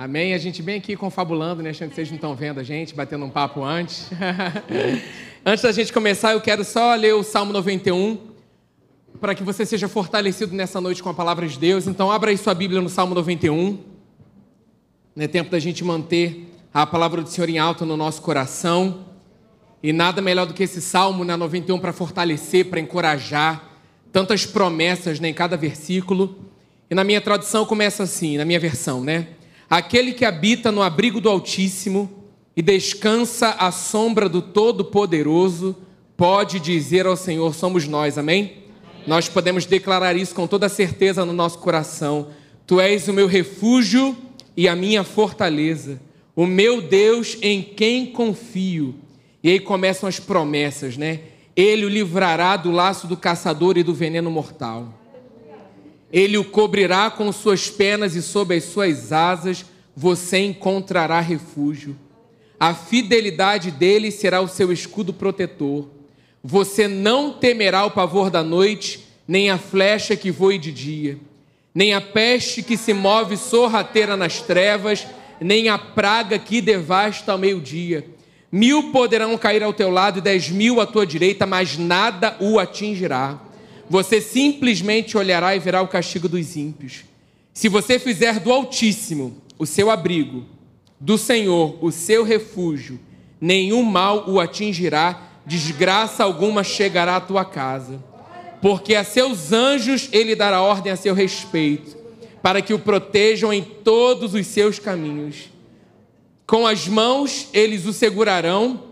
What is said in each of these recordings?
Amém? A gente bem aqui confabulando, né? Achando que vocês não estão vendo a gente, batendo um papo antes. antes da gente começar, eu quero só ler o Salmo 91, para que você seja fortalecido nessa noite com a palavra de Deus. Então, abra aí sua Bíblia no Salmo 91. É tempo da gente manter a palavra do Senhor em alta no nosso coração. E nada melhor do que esse Salmo na 91 para fortalecer, para encorajar. Tantas promessas né, em cada versículo. E na minha tradução começa assim, na minha versão, né? Aquele que habita no abrigo do Altíssimo e descansa à sombra do Todo-Poderoso, pode dizer ao Senhor: somos nós, amém? amém? Nós podemos declarar isso com toda certeza no nosso coração. Tu és o meu refúgio e a minha fortaleza, o meu Deus em quem confio. E aí começam as promessas, né? Ele o livrará do laço do caçador e do veneno mortal. Ele o cobrirá com suas penas e sob as suas asas você encontrará refúgio. A fidelidade dele será o seu escudo protetor. Você não temerá o pavor da noite, nem a flecha que voe de dia, nem a peste que se move sorrateira nas trevas, nem a praga que devasta ao meio-dia. Mil poderão cair ao teu lado e dez mil à tua direita, mas nada o atingirá. Você simplesmente olhará e verá o castigo dos ímpios. Se você fizer do Altíssimo o seu abrigo, do Senhor o seu refúgio, nenhum mal o atingirá, desgraça alguma chegará à tua casa. Porque a seus anjos ele dará ordem a seu respeito, para que o protejam em todos os seus caminhos. Com as mãos eles o segurarão,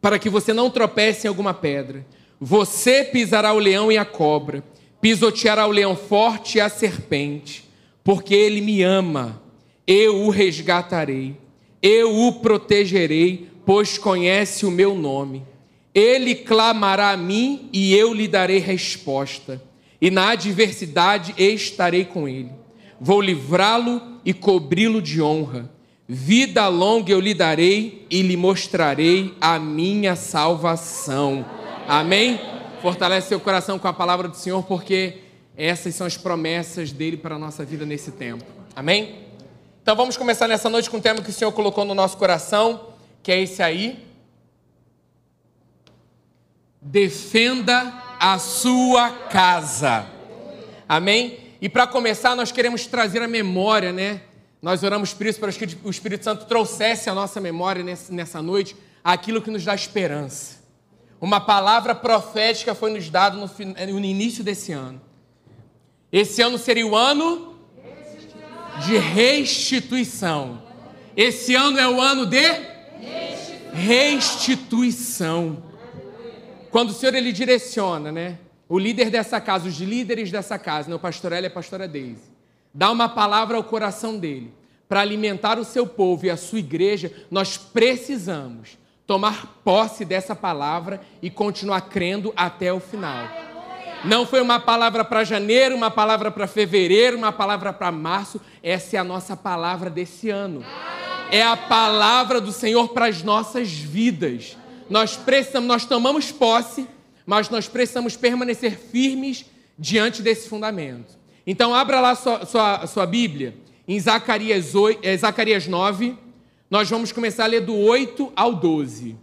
para que você não tropece em alguma pedra. Você pisará o leão e a cobra, pisoteará o leão forte e a serpente, porque ele me ama. Eu o resgatarei, eu o protegerei, pois conhece o meu nome. Ele clamará a mim e eu lhe darei resposta, e na adversidade estarei com ele. Vou livrá-lo e cobri-lo de honra. Vida longa eu lhe darei e lhe mostrarei a minha salvação. Amém? Fortalece seu coração com a palavra do Senhor, porque essas são as promessas dele para a nossa vida nesse tempo. Amém? Então vamos começar nessa noite com o tema que o Senhor colocou no nosso coração, que é esse aí. Defenda a sua casa. Amém? E para começar, nós queremos trazer a memória, né? Nós oramos por isso, para que o Espírito Santo trouxesse a nossa memória nessa noite aquilo que nos dá esperança. Uma palavra profética foi nos dada no, no início desse ano. Esse ano seria o ano de restituição. Esse ano é o ano de restituição. Quando o Senhor ele direciona, né? O líder dessa casa, os líderes dessa casa, né? o pastor Eli e a pastora Deise, dá uma palavra ao coração dele para alimentar o seu povo e a sua igreja. Nós precisamos tomar posse dessa palavra e continuar crendo até o final. Não foi uma palavra para janeiro, uma palavra para fevereiro, uma palavra para março. Essa é a nossa palavra desse ano. É a palavra do Senhor para as nossas vidas. Nós precisamos, nós tomamos posse, mas nós precisamos permanecer firmes diante desse fundamento. Então, abra lá sua, sua, sua Bíblia, em Zacarias, 8, é, Zacarias 9, nós vamos começar a ler do 8 ao 12.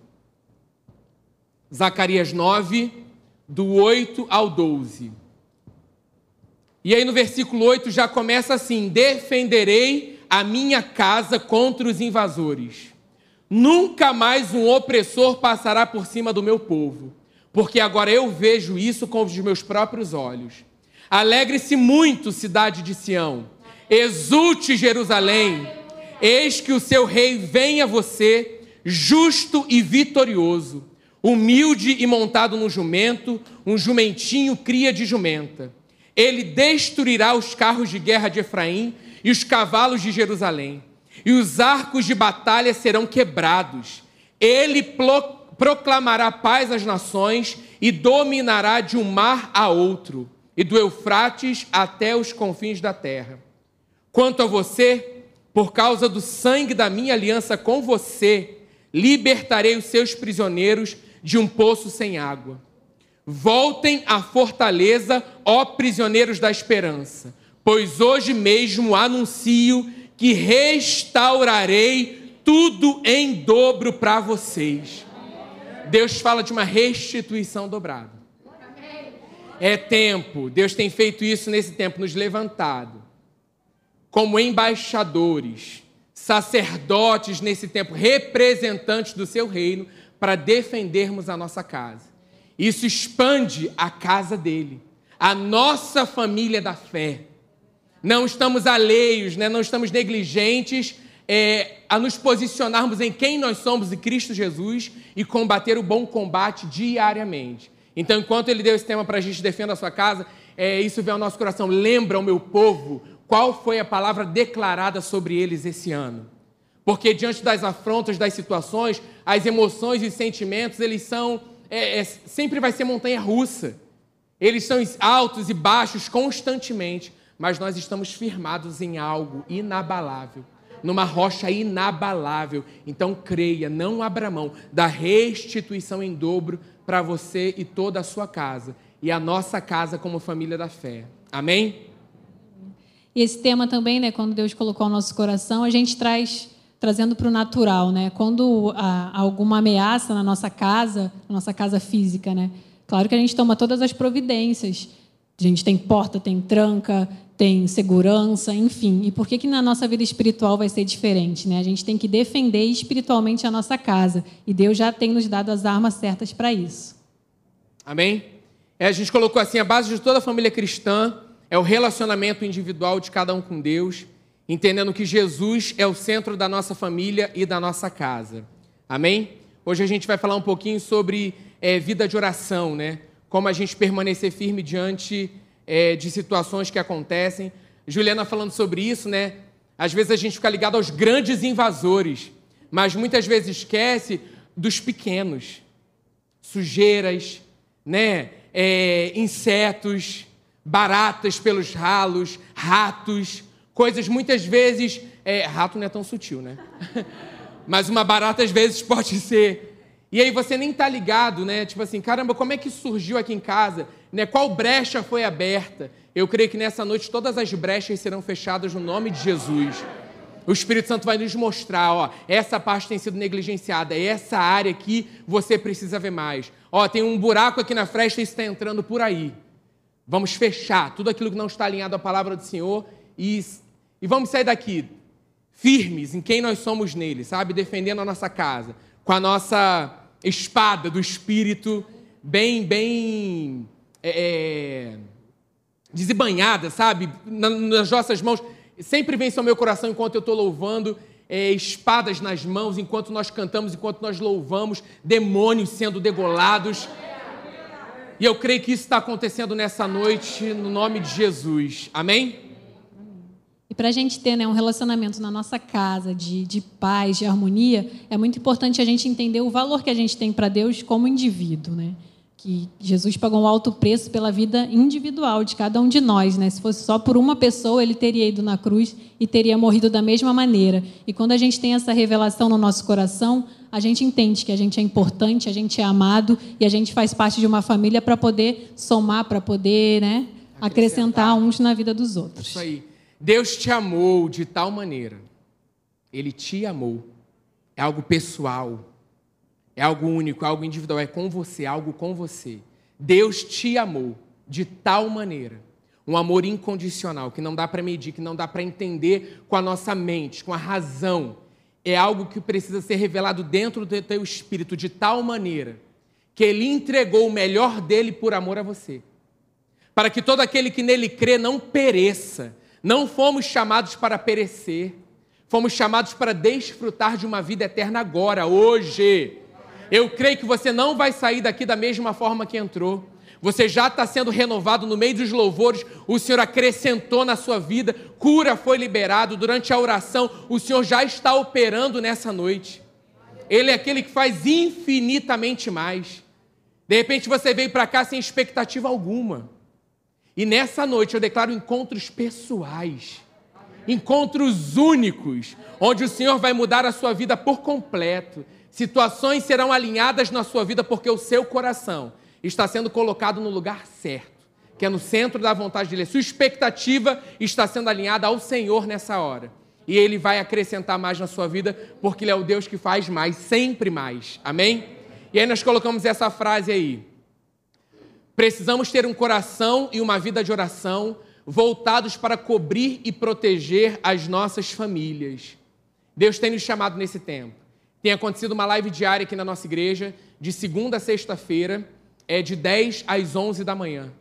Zacarias 9, do 8 ao 12. E aí no versículo 8 já começa assim: Defenderei a minha casa contra os invasores. Nunca mais um opressor passará por cima do meu povo, porque agora eu vejo isso com os meus próprios olhos. Alegre-se muito, cidade de Sião. Exulte Jerusalém Eis que o seu rei vem a você, justo e vitorioso, humilde e montado no jumento, um jumentinho cria de jumenta. Ele destruirá os carros de guerra de Efraim e os cavalos de Jerusalém, e os arcos de batalha serão quebrados. Ele proclamará paz às nações e dominará de um mar a outro, e do Eufrates até os confins da terra. Quanto a você, por causa do sangue da minha aliança com você, libertarei os seus prisioneiros de um poço sem água. Voltem à fortaleza, ó prisioneiros da esperança, pois hoje mesmo anuncio que restaurarei tudo em dobro para vocês. Deus fala de uma restituição dobrada. É tempo, Deus tem feito isso nesse tempo, nos levantado como embaixadores, sacerdotes nesse tempo, representantes do seu reino, para defendermos a nossa casa. Isso expande a casa dele, a nossa família da fé. Não estamos alheios, né? não estamos negligentes é, a nos posicionarmos em quem nós somos em Cristo Jesus e combater o bom combate diariamente. Então, enquanto ele deu esse tema para a gente defenda a sua casa, é, isso vem ao nosso coração. Lembra o meu povo qual foi a palavra declarada sobre eles esse ano. Porque diante das afrontas, das situações, as emoções e sentimentos, eles são. É, é, sempre vai ser montanha russa. Eles são altos e baixos constantemente. Mas nós estamos firmados em algo inabalável numa rocha inabalável. Então creia, não abra mão da restituição em dobro para você e toda a sua casa e a nossa casa como família da fé. Amém? E esse tema também, né, quando Deus colocou no nosso coração, a gente traz trazendo para o natural, né? Quando há alguma ameaça na nossa casa, na nossa casa física, né? Claro que a gente toma todas as providências. A gente tem porta, tem tranca, tem segurança, enfim. E por que, que na nossa vida espiritual vai ser diferente? Né? A gente tem que defender espiritualmente a nossa casa. E Deus já tem nos dado as armas certas para isso. Amém? É, a gente colocou assim: a base de toda a família cristã é o relacionamento individual de cada um com Deus, entendendo que Jesus é o centro da nossa família e da nossa casa. Amém? Hoje a gente vai falar um pouquinho sobre é, vida de oração, né? Como a gente permanecer firme diante é, de situações que acontecem. Juliana falando sobre isso, né? Às vezes a gente fica ligado aos grandes invasores, mas muitas vezes esquece dos pequenos, sujeiras, né? É, insetos, baratas pelos ralos, ratos, coisas muitas vezes. É, rato não é tão sutil, né? mas uma barata às vezes pode ser e aí você nem tá ligado, né? Tipo assim, caramba, como é que surgiu aqui em casa? Né? Qual brecha foi aberta? Eu creio que nessa noite todas as brechas serão fechadas no nome de Jesus. O Espírito Santo vai nos mostrar, ó, essa parte tem sido negligenciada, é essa área aqui você precisa ver mais. Ó, tem um buraco aqui na fresta e está entrando por aí. Vamos fechar tudo aquilo que não está alinhado à palavra do Senhor e, e vamos sair daqui firmes em quem nós somos nele, sabe? Defendendo a nossa casa, com a nossa espada do Espírito bem, bem é, é desembanhada, sabe? Nas nossas mãos. Sempre vem ao meu coração enquanto eu estou louvando, é, espadas nas mãos, enquanto nós cantamos, enquanto nós louvamos, demônios sendo degolados. E eu creio que isso está acontecendo nessa noite, no nome de Jesus. Amém? E para a gente ter né, um relacionamento na nossa casa de, de paz, de harmonia, é muito importante a gente entender o valor que a gente tem para Deus como indivíduo. Né? Que Jesus pagou um alto preço pela vida individual de cada um de nós. Né? Se fosse só por uma pessoa, ele teria ido na cruz e teria morrido da mesma maneira. E quando a gente tem essa revelação no nosso coração, a gente entende que a gente é importante, a gente é amado e a gente faz parte de uma família para poder somar, para poder né, acrescentar. acrescentar uns na vida dos outros. Isso aí. Deus te amou de tal maneira, Ele te amou. É algo pessoal, é algo único, é algo individual, é com você, é algo com você. Deus te amou de tal maneira, um amor incondicional, que não dá para medir, que não dá para entender com a nossa mente, com a razão. É algo que precisa ser revelado dentro do teu espírito de tal maneira que ele entregou o melhor dele por amor a você. Para que todo aquele que nele crê não pereça, não fomos chamados para perecer, fomos chamados para desfrutar de uma vida eterna agora, hoje. Eu creio que você não vai sair daqui da mesma forma que entrou. Você já está sendo renovado no meio dos louvores, o Senhor acrescentou na sua vida, cura foi liberado durante a oração, o Senhor já está operando nessa noite. Ele é aquele que faz infinitamente mais. De repente você veio para cá sem expectativa alguma. E nessa noite eu declaro encontros pessoais, encontros únicos, onde o Senhor vai mudar a sua vida por completo. Situações serão alinhadas na sua vida porque o seu coração está sendo colocado no lugar certo, que é no centro da vontade dele. Sua expectativa está sendo alinhada ao Senhor nessa hora. e Ele vai acrescentar mais na sua vida, porque Ele é o Deus que faz mais, sempre mais. Amém? E aí nós colocamos essa frase aí. Precisamos ter um coração e uma vida de oração voltados para cobrir e proteger as nossas famílias. Deus tem nos chamado nesse tempo. Tem acontecido uma live diária aqui na nossa igreja, de segunda a sexta-feira, é de 10 às 11 da manhã.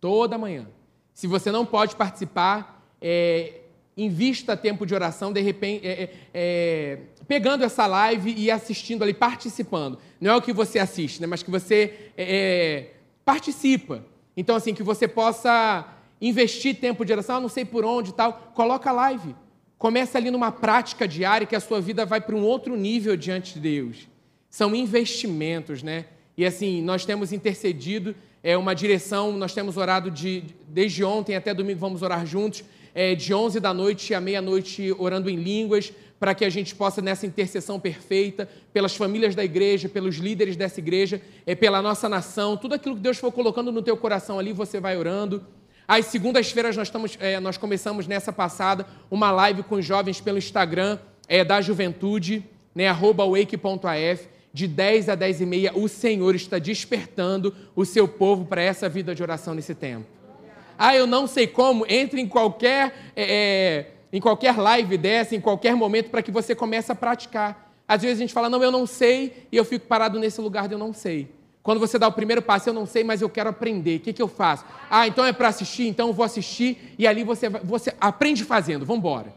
Toda manhã. Se você não pode participar, é, invista tempo de oração, de repente, é, é, é, pegando essa live e assistindo ali, participando. Não é o que você assiste, né, mas que você é, é, participa. Então, assim, que você possa investir tempo de oração, ah, não sei por onde e tal, coloca a live. Começa ali numa prática diária que a sua vida vai para um outro nível diante de Deus. São investimentos, né? E assim, nós temos intercedido, é uma direção, nós temos orado de, desde ontem até domingo, vamos orar juntos, é, de 11 da noite à meia-noite, orando em línguas, para que a gente possa, nessa intercessão perfeita, pelas famílias da igreja, pelos líderes dessa igreja, é, pela nossa nação, tudo aquilo que Deus for colocando no teu coração ali, você vai orando. Às segundas-feiras nós, estamos, é, nós começamos nessa passada uma live com os jovens pelo Instagram é, da juventude, né, wake.af, de 10 a 10 e meia, o Senhor está despertando o seu povo para essa vida de oração nesse tempo. Ah, eu não sei como, entre em qualquer, é em qualquer live dessa, em qualquer momento, para que você comece a praticar. Às vezes a gente fala, não, eu não sei, e eu fico parado nesse lugar de eu não sei. Quando você dá o primeiro passo, eu não sei, mas eu quero aprender. O que, que eu faço? Ah, então é para assistir, então eu vou assistir e ali você, você aprende fazendo. Vamos embora.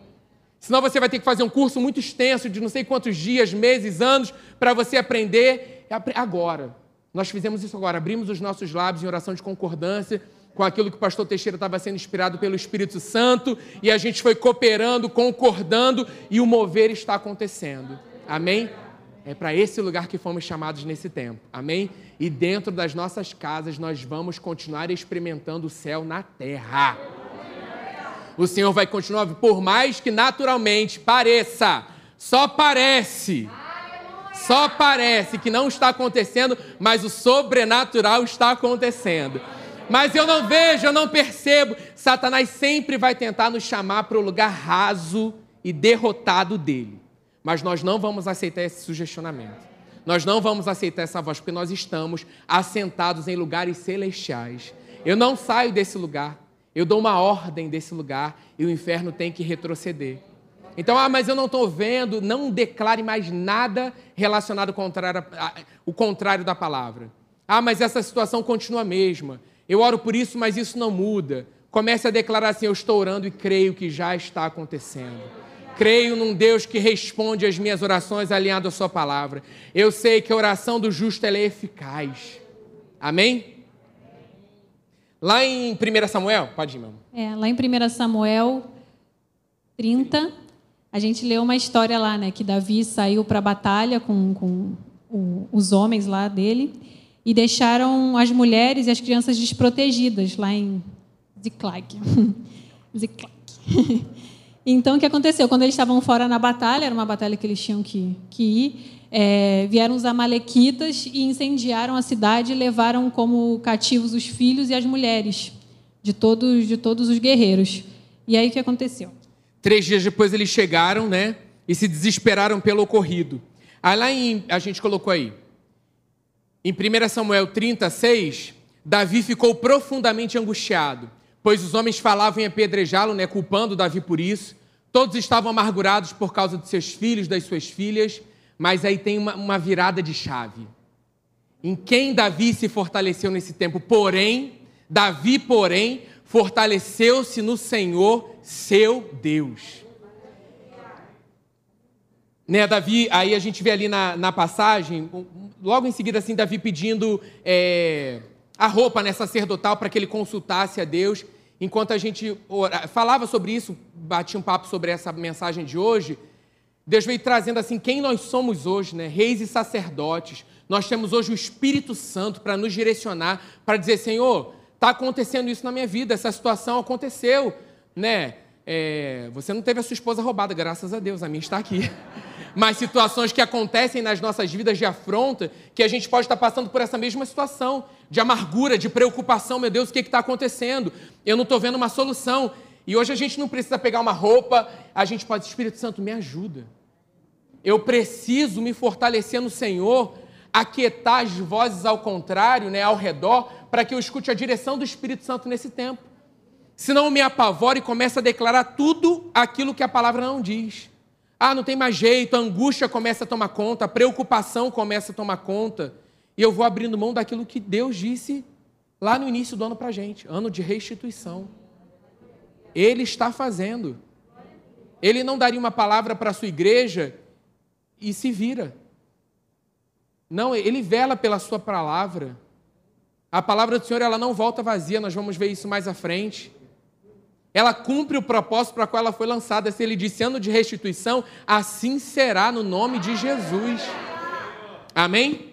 Senão você vai ter que fazer um curso muito extenso de não sei quantos dias, meses, anos para você aprender agora. Nós fizemos isso agora, abrimos os nossos lábios em oração de concordância com aquilo que o pastor Teixeira estava sendo inspirado pelo Espírito Santo e a gente foi cooperando, concordando e o mover está acontecendo. Amém? É para esse lugar que fomos chamados nesse tempo. Amém? E dentro das nossas casas nós vamos continuar experimentando o céu na terra. O Senhor vai continuar, por mais que naturalmente pareça, só parece. Só parece que não está acontecendo, mas o sobrenatural está acontecendo. Mas eu não vejo, eu não percebo. Satanás sempre vai tentar nos chamar para o lugar raso e derrotado dele. Mas nós não vamos aceitar esse sugestionamento. Nós não vamos aceitar essa voz, porque nós estamos assentados em lugares celestiais. Eu não saio desse lugar. Eu dou uma ordem desse lugar e o inferno tem que retroceder. Então, ah, mas eu não estou vendo, não declare mais nada relacionado ao contrário, o contrário da palavra. Ah, mas essa situação continua a mesma. Eu oro por isso, mas isso não muda. Comece a declarar assim: eu estou orando e creio que já está acontecendo. Creio num Deus que responde às minhas orações alinhado à sua palavra. Eu sei que a oração do justo é eficaz. Amém? Lá em 1 Samuel, pode ir, meu É, lá em 1 Samuel 30, a gente leu uma história lá, né? Que Davi saiu para a batalha com, com o, os homens lá dele e deixaram as mulheres e as crianças desprotegidas lá em Ziklag. Ziklag. Então, o que aconteceu? Quando eles estavam fora na batalha, era uma batalha que eles tinham que, que ir, é, vieram os amalequitas e incendiaram a cidade e levaram como cativos os filhos e as mulheres de todos, de todos os guerreiros. E aí, o que aconteceu? Três dias depois eles chegaram, né? E se desesperaram pelo ocorrido. Aí lá em, a gente colocou aí, em 1 Samuel 36, Davi ficou profundamente angustiado, pois os homens falavam em apedrejá-lo, né, culpando Davi por isso. Todos estavam amargurados por causa de seus filhos, das suas filhas, mas aí tem uma, uma virada de chave. Em quem Davi se fortaleceu nesse tempo? Porém, Davi, porém, fortaleceu-se no Senhor, seu Deus. Né, Davi, aí a gente vê ali na, na passagem, logo em seguida, assim, Davi pedindo é, a roupa né, sacerdotal para que ele consultasse a Deus enquanto a gente falava sobre isso, batia um papo sobre essa mensagem de hoje, Deus veio trazendo assim quem nós somos hoje, né? Reis e sacerdotes. Nós temos hoje o Espírito Santo para nos direcionar, para dizer, Senhor, está acontecendo isso na minha vida, essa situação aconteceu, né? É, você não teve a sua esposa roubada, graças a Deus, a minha está aqui. Mas situações que acontecem nas nossas vidas de afronta, que a gente pode estar passando por essa mesma situação, de amargura, de preocupação, meu Deus, o que está acontecendo? Eu não estou vendo uma solução. E hoje a gente não precisa pegar uma roupa, a gente pode, Espírito Santo, me ajuda. Eu preciso me fortalecer no Senhor, aquietar as vozes ao contrário, né, ao redor, para que eu escute a direção do Espírito Santo nesse tempo. Senão eu me apavoro e começo a declarar tudo aquilo que a palavra não diz. Ah, não tem mais jeito, a angústia começa a tomar conta, a preocupação começa a tomar conta. E eu vou abrindo mão daquilo que Deus disse lá no início do ano para a gente ano de restituição. Ele está fazendo. Ele não daria uma palavra para a sua igreja e se vira. Não, ele vela pela sua palavra. A palavra do Senhor ela não volta vazia, nós vamos ver isso mais à frente. Ela cumpre o propósito para o qual ela foi lançada. Se ele disse ano de restituição, assim será no nome de Jesus. Amém?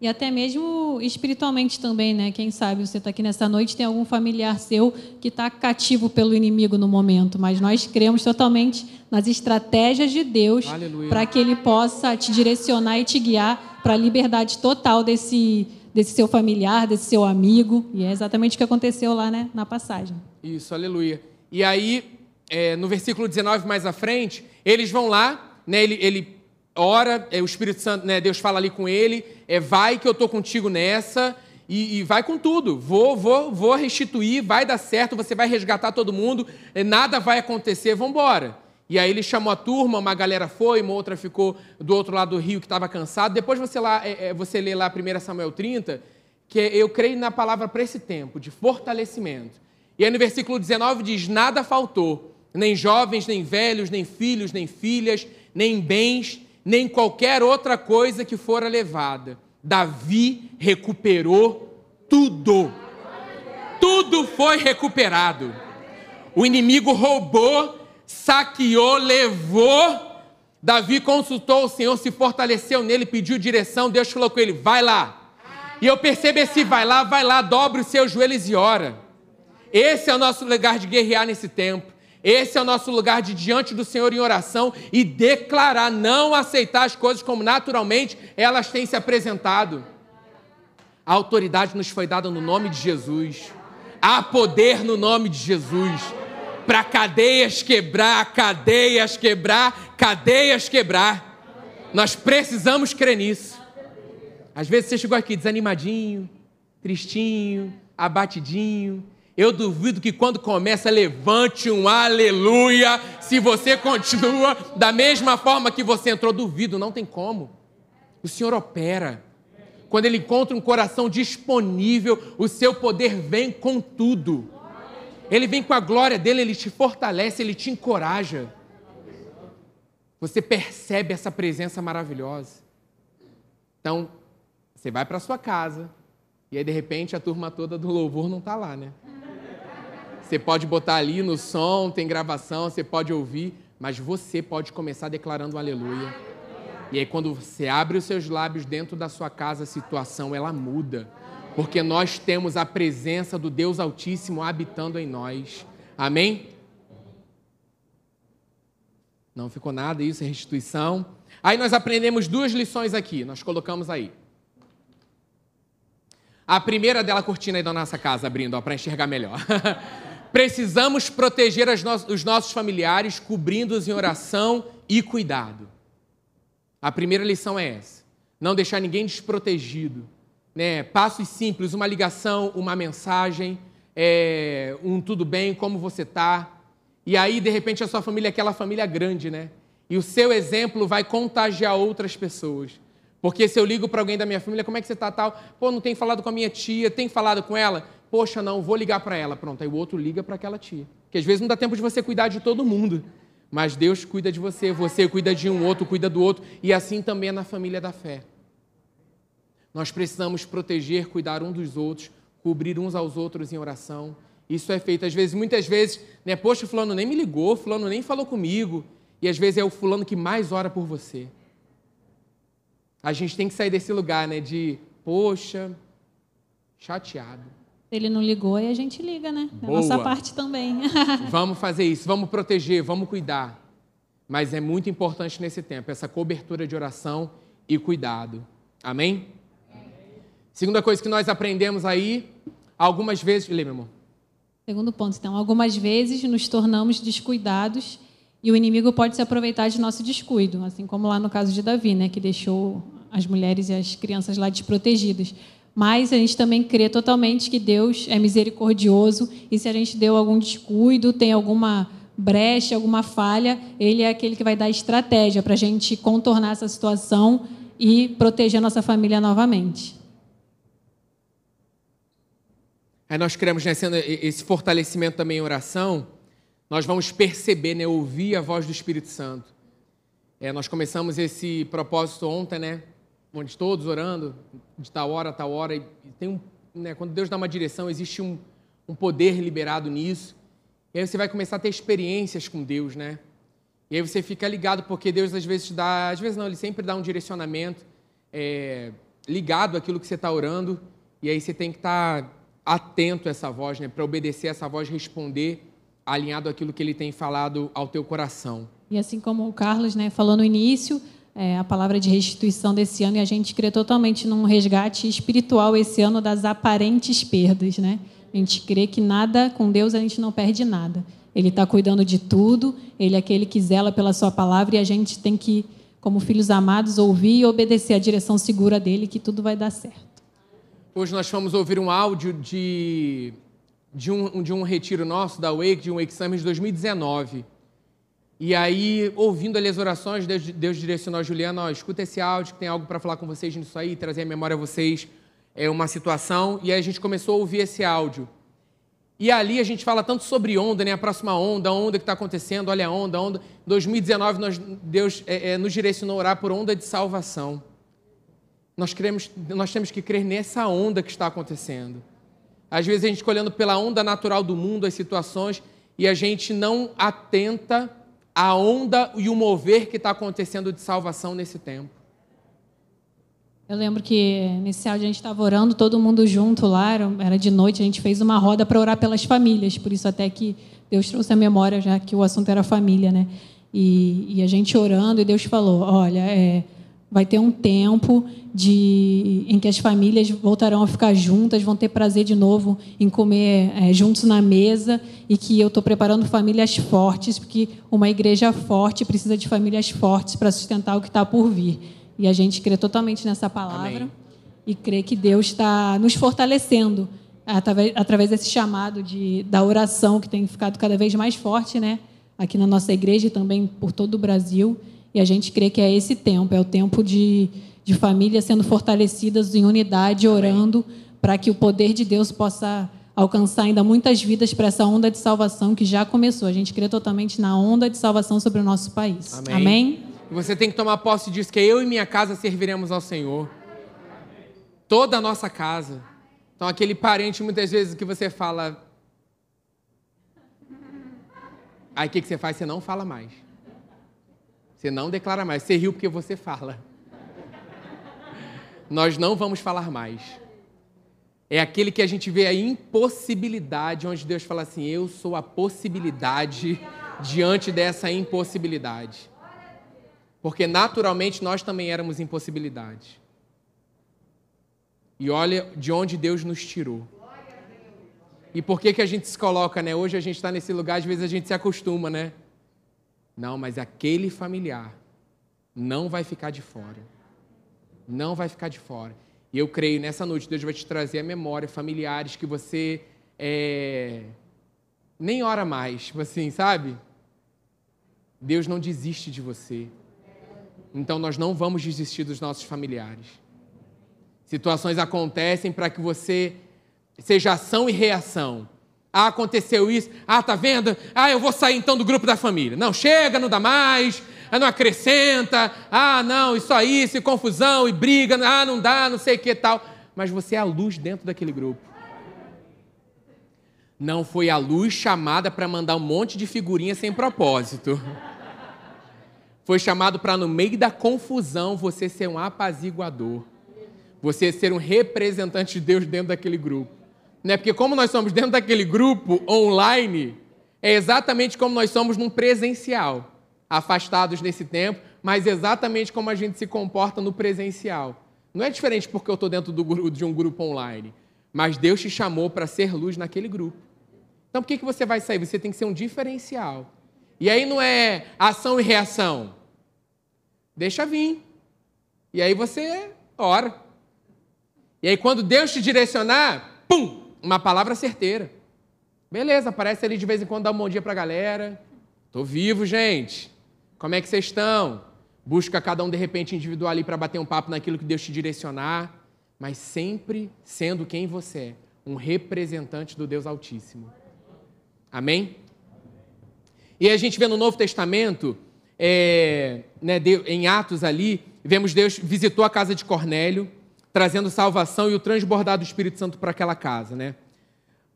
E até mesmo espiritualmente também, né? Quem sabe você está aqui nessa noite, tem algum familiar seu que está cativo pelo inimigo no momento, mas nós cremos totalmente nas estratégias de Deus para que Ele possa te direcionar e te guiar para a liberdade total desse, desse seu familiar, desse seu amigo. E é exatamente o que aconteceu lá né, na passagem. Isso, aleluia. E aí, é, no versículo 19 mais à frente, eles vão lá, né, ele, ele ora, é, o Espírito Santo, né, Deus fala ali com ele, é, vai que eu estou contigo nessa, e, e, vai com tudo, vou, vou, vou restituir, vai dar certo, você vai resgatar todo mundo, é, nada vai acontecer, vamos embora. E aí ele chamou a turma, uma galera foi, uma outra ficou do outro lado do rio que estava cansado. Depois você, lá, é, é você lê lá 1 Samuel 30, que eu creio na palavra para esse tempo, de fortalecimento. E aí no versículo 19 diz: Nada faltou, nem jovens, nem velhos, nem filhos, nem filhas, nem bens, nem qualquer outra coisa que fora levada. Davi recuperou tudo. Tudo foi recuperado. O inimigo roubou, saqueou, levou. Davi consultou o Senhor, se fortaleceu nele, pediu direção. Deus falou com ele: vai lá. E eu percebo esse vai lá, vai lá, dobre os seus joelhos e ora. Esse é o nosso lugar de guerrear nesse tempo. Esse é o nosso lugar de diante do Senhor em oração e declarar, não aceitar as coisas como naturalmente elas têm se apresentado. A autoridade nos foi dada no nome de Jesus. Há poder no nome de Jesus. Para cadeias quebrar, cadeias quebrar, cadeias quebrar. Nós precisamos crer nisso. Às vezes você chegou aqui desanimadinho, tristinho, abatidinho, eu duvido que quando começa, levante um aleluia. Se você continua da mesma forma que você entrou, duvido, não tem como. O Senhor opera. Quando Ele encontra um coração disponível, o seu poder vem com tudo. Ele vem com a glória dele, ele te fortalece, ele te encoraja. Você percebe essa presença maravilhosa. Então, você vai para sua casa e aí de repente a turma toda do louvor não está lá, né? Você pode botar ali no som, tem gravação, você pode ouvir, mas você pode começar declarando aleluia. E aí, quando você abre os seus lábios dentro da sua casa, a situação ela muda. Porque nós temos a presença do Deus Altíssimo habitando em nós. Amém? Não ficou nada, isso é restituição. Aí nós aprendemos duas lições aqui, nós colocamos aí. A primeira dela, cortina aí da nossa casa, abrindo, para enxergar melhor. Precisamos proteger no os nossos familiares, cobrindo-os em oração e cuidado. A primeira lição é essa: não deixar ninguém desprotegido. Né? Passos simples, uma ligação, uma mensagem, é, um tudo bem, como você está. E aí, de repente, a sua família é aquela família grande, né? E o seu exemplo vai contagiar outras pessoas. Porque se eu ligo para alguém da minha família, como é que você está tal? Pô, não tem falado com a minha tia, tem falado com ela? Poxa, não, vou ligar para ela. Pronto, aí o outro liga para aquela tia. Que às vezes não dá tempo de você cuidar de todo mundo. Mas Deus cuida de você, você cuida de um, outro cuida do outro. E assim também é na família da fé. Nós precisamos proteger, cuidar um dos outros, cobrir uns aos outros em oração. Isso é feito, às vezes, muitas vezes, né? Poxa, fulano nem me ligou, fulano nem falou comigo. E às vezes é o fulano que mais ora por você. A gente tem que sair desse lugar, né? De, poxa, chateado. Ele não ligou e a gente liga, né? Da nossa parte também. vamos fazer isso, vamos proteger, vamos cuidar. Mas é muito importante nesse tempo essa cobertura de oração e cuidado. Amém? Segunda coisa que nós aprendemos aí, algumas vezes. Lê, meu amor. Segundo ponto, então, algumas vezes nos tornamos descuidados e o inimigo pode se aproveitar de nosso descuido, assim como lá no caso de Davi, né, que deixou as mulheres e as crianças lá desprotegidas. Mas a gente também crê totalmente que Deus é misericordioso e se a gente deu algum descuido, tem alguma brecha, alguma falha, Ele é aquele que vai dar estratégia para a gente contornar essa situação e proteger a nossa família novamente. Aí nós queremos, né, sendo esse fortalecimento também em oração, nós vamos perceber, né, ouvir a voz do Espírito Santo. É, nós começamos esse propósito ontem, né, onde todos orando, de tal hora a tal hora, e tem um, né, quando Deus dá uma direção, existe um, um poder liberado nisso. E aí você vai começar a ter experiências com Deus, né? E aí você fica ligado, porque Deus às vezes dá, às vezes não, Ele sempre dá um direcionamento é, ligado àquilo que você está orando, e aí você tem que estar tá atento a essa voz, né? Para obedecer essa voz, responder alinhado àquilo que Ele tem falado ao teu coração. E assim como o Carlos né, falou no início, é, a palavra de restituição desse ano, e a gente crê totalmente num resgate espiritual esse ano das aparentes perdas, né? A gente crê que nada, com Deus a gente não perde nada. Ele está cuidando de tudo, Ele é aquele que zela pela Sua palavra e a gente tem que, como filhos amados, ouvir e obedecer a direção segura dele, que tudo vai dar certo. Hoje nós fomos ouvir um áudio de, de, um, de um retiro nosso da Wake, de um Wake Summit de 2019. E aí, ouvindo ali as orações, Deus, Deus direcionou a Juliana, ó, escuta esse áudio, que tem algo para falar com vocês nisso aí, trazer à memória a vocês é, uma situação, e aí a gente começou a ouvir esse áudio. E ali a gente fala tanto sobre onda, né? A próxima onda, a onda que está acontecendo, olha a onda, a onda. Em 2019, nós, Deus é, é, nos direcionou a orar por onda de salvação. Nós, queremos, nós temos que crer nessa onda que está acontecendo. Às vezes a gente olhando pela onda natural do mundo, as situações, e a gente não atenta à onda e o mover que está acontecendo de salvação nesse tempo. Eu lembro que nesse áudio a gente estava orando, todo mundo junto lá, era de noite, a gente fez uma roda para orar pelas famílias, por isso até que Deus trouxe a memória, já que o assunto era família, né? E, e a gente orando, e Deus falou: olha, é, vai ter um tempo de, em que as famílias voltarão a ficar juntas, vão ter prazer de novo em comer é, juntos na mesa, e que eu estou preparando famílias fortes, porque uma igreja forte precisa de famílias fortes para sustentar o que está por vir. E a gente crê totalmente nessa palavra Amém. e crê que Deus está nos fortalecendo através, através desse chamado de, da oração que tem ficado cada vez mais forte, né? Aqui na nossa igreja e também por todo o Brasil. E a gente crê que é esse tempo, é o tempo de, de famílias sendo fortalecidas em unidade, orando para que o poder de Deus possa alcançar ainda muitas vidas para essa onda de salvação que já começou. A gente crê totalmente na onda de salvação sobre o nosso país. Amém. Amém? E você tem que tomar posse disso, que eu e minha casa serviremos ao Senhor. Toda a nossa casa. Então, aquele parente, muitas vezes, que você fala. Aí o que, que você faz? Você não fala mais. Você não declara mais. Você riu porque você fala. Nós não vamos falar mais. É aquele que a gente vê a impossibilidade, onde Deus fala assim: Eu sou a possibilidade diante dessa impossibilidade. Porque naturalmente nós também éramos impossibilidade. E olha de onde Deus nos tirou. E por que, que a gente se coloca, né? Hoje a gente está nesse lugar, às vezes a gente se acostuma, né? Não, mas aquele familiar não vai ficar de fora. Não vai ficar de fora. E eu creio, nessa noite, Deus vai te trazer a memória, familiares que você é, nem ora mais, tipo assim, sabe? Deus não desiste de você. Então nós não vamos desistir dos nossos familiares. Situações acontecem para que você seja ação e reação. Ah, aconteceu isso. Ah, tá vendo? Ah, eu vou sair então do grupo da família. Não, chega, não dá mais. Ah, não acrescenta. Ah, não, isso aí, isso, confusão e briga. Ah, não dá, não sei o que tal. Mas você é a luz dentro daquele grupo. Não foi a luz chamada para mandar um monte de figurinha sem propósito. Foi chamado para, no meio da confusão, você ser um apaziguador. Você ser um representante de Deus dentro daquele grupo. Né? Porque, como nós somos dentro daquele grupo online, é exatamente como nós somos num presencial. Afastados nesse tempo, mas exatamente como a gente se comporta no presencial. Não é diferente porque eu estou dentro do, de um grupo online. Mas Deus te chamou para ser luz naquele grupo. Então por que, que você vai sair? Você tem que ser um diferencial. E aí não é ação e reação. Deixa vir. E aí você ora. E aí quando Deus te direcionar, pum, uma palavra certeira. Beleza, aparece ali de vez em quando, dá um bom dia para a galera. Tô vivo, gente. Como é que vocês estão? Busca cada um de repente individual ali para bater um papo naquilo que Deus te direcionar, mas sempre sendo quem você é, um representante do Deus Altíssimo. Amém? E a gente vê no Novo Testamento, é, né, em Atos ali, vemos Deus visitou a casa de Cornélio, trazendo salvação e o transbordar do Espírito Santo para aquela casa, né?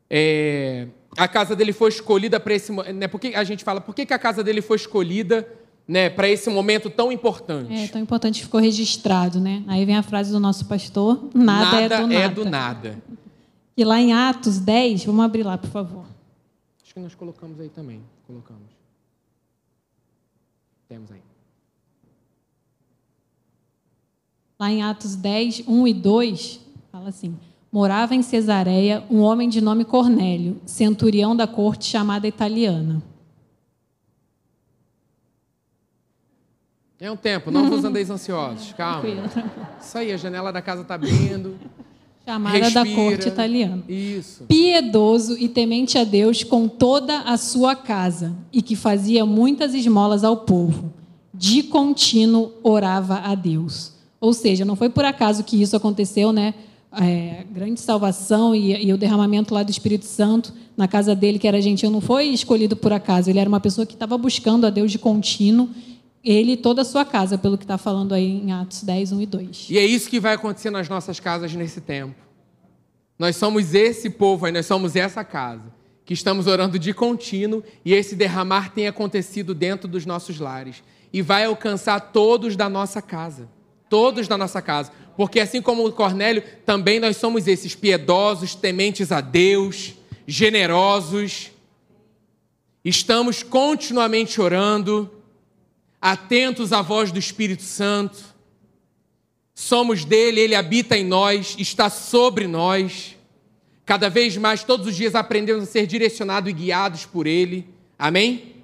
É, a casa dele foi escolhida para esse né, por que a gente fala, por que, que a casa dele foi escolhida né, para esse momento tão importante? É, tão importante ficou registrado, né? Aí vem a frase do nosso pastor, nada, nada é, do nada. é do nada. E lá em Atos 10, vamos abrir lá, por favor. Acho que nós colocamos aí também, colocamos. Temos aí. Lá em Atos 10, 1 e 2, fala assim: morava em Cesareia um homem de nome Cornélio, centurião da corte chamada italiana. É um tempo, não vos andeis ansiosos, calma. Isso aí, a janela da casa está abrindo. Chamada Respira. da corte italiana. Isso. Piedoso e temente a Deus com toda a sua casa, e que fazia muitas esmolas ao povo. De contínuo orava a Deus. Ou seja, não foi por acaso que isso aconteceu, né? é, grande salvação e, e, o derramamento lá do Espírito Santo na casa dele, que era gentil, não foi escolhido por acaso. Ele era uma pessoa que estava buscando a Deus de contínuo, ele e toda a sua casa, pelo que está falando aí em Atos 10, 1 e 2. E é isso que vai acontecer nas nossas casas nesse tempo. Nós somos esse povo aí, nós somos essa casa, que estamos orando de contínuo e esse derramar tem acontecido dentro dos nossos lares e vai alcançar todos da nossa casa. Todos da nossa casa. Porque assim como o Cornélio, também nós somos esses piedosos, tementes a Deus, generosos. Estamos continuamente orando, atentos à voz do Espírito Santo. Somos dele, ele habita em nós, está sobre nós. Cada vez mais, todos os dias aprendemos a ser direcionados e guiados por ele. Amém?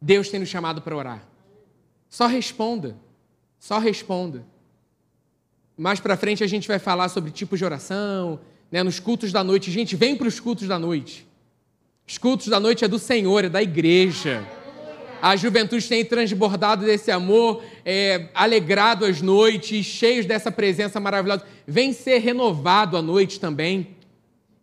Deus tem nos chamado para orar. Só responda. Só responda. Mais para frente a gente vai falar sobre tipos de oração, né, nos cultos da noite. Gente, vem para os cultos da noite. Os cultos da noite é do Senhor, é da igreja. A juventude tem transbordado desse amor, é, alegrado as noites, cheios dessa presença maravilhosa. Vem ser renovado à noite também.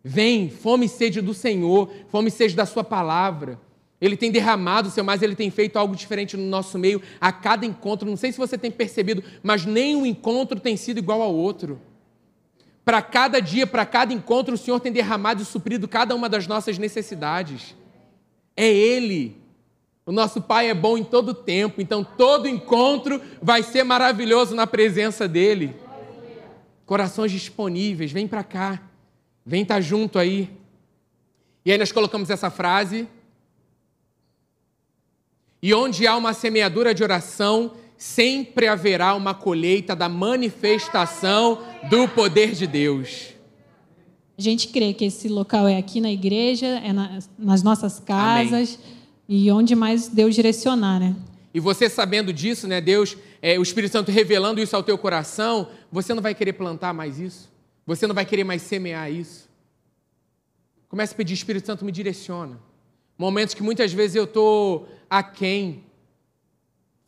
Vem, fome e sede do Senhor, fome e sede da Sua palavra. Ele tem derramado o seu mais, ele tem feito algo diferente no nosso meio a cada encontro. Não sei se você tem percebido, mas nenhum encontro tem sido igual ao outro. Para cada dia, para cada encontro, o Senhor tem derramado e suprido cada uma das nossas necessidades. É Ele. O nosso Pai é bom em todo tempo, então todo encontro vai ser maravilhoso na presença dEle. Corações disponíveis, vem para cá, vem estar tá junto aí. E aí nós colocamos essa frase e onde há uma semeadura de oração, sempre haverá uma colheita da manifestação do poder de Deus. A gente crê que esse local é aqui na igreja, é nas nossas casas Amém. e onde mais Deus direcionar, né? E você sabendo disso, né, Deus, é, o Espírito Santo revelando isso ao teu coração, você não vai querer plantar mais isso? Você não vai querer mais semear isso? Comece a pedir, Espírito Santo, me direciona. Momentos que muitas vezes eu estou aquém,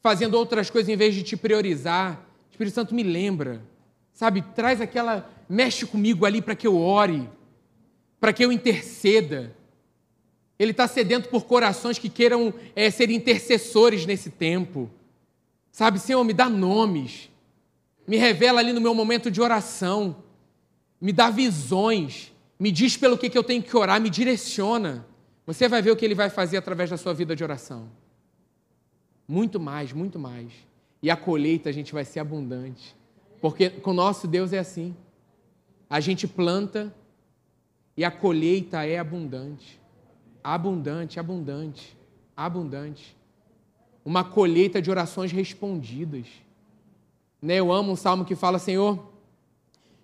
fazendo outras coisas em vez de te priorizar. O Espírito Santo me lembra, sabe? Traz aquela, mexe comigo ali para que eu ore, para que eu interceda. Ele está sedento por corações que queiram é, ser intercessores nesse tempo. Sabe, Senhor, me dá nomes, me revela ali no meu momento de oração, me dá visões, me diz pelo que, que eu tenho que orar, me direciona. Você vai ver o que ele vai fazer através da sua vida de oração. Muito mais, muito mais. E a colheita a gente vai ser abundante. Porque com o nosso Deus é assim. A gente planta e a colheita é abundante. Abundante, abundante, abundante. Uma colheita de orações respondidas. Né? Eu amo um salmo que fala: Senhor,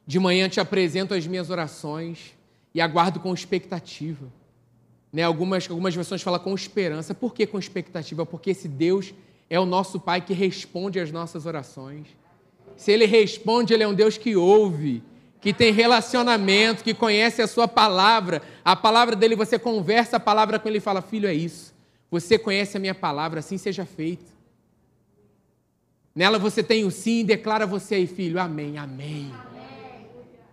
de manhã te apresento as minhas orações e aguardo com expectativa. Né? Algumas, algumas versões falam com esperança. Por que com expectativa? Porque esse Deus é o nosso Pai que responde às nossas orações. Se Ele responde, Ele é um Deus que ouve, que tem relacionamento, que conhece a Sua palavra. A palavra dele, você conversa a palavra com Ele e fala: Filho, é isso. Você conhece a minha palavra, assim seja feito. Nela você tem o sim, declara você aí, filho. Amém, amém.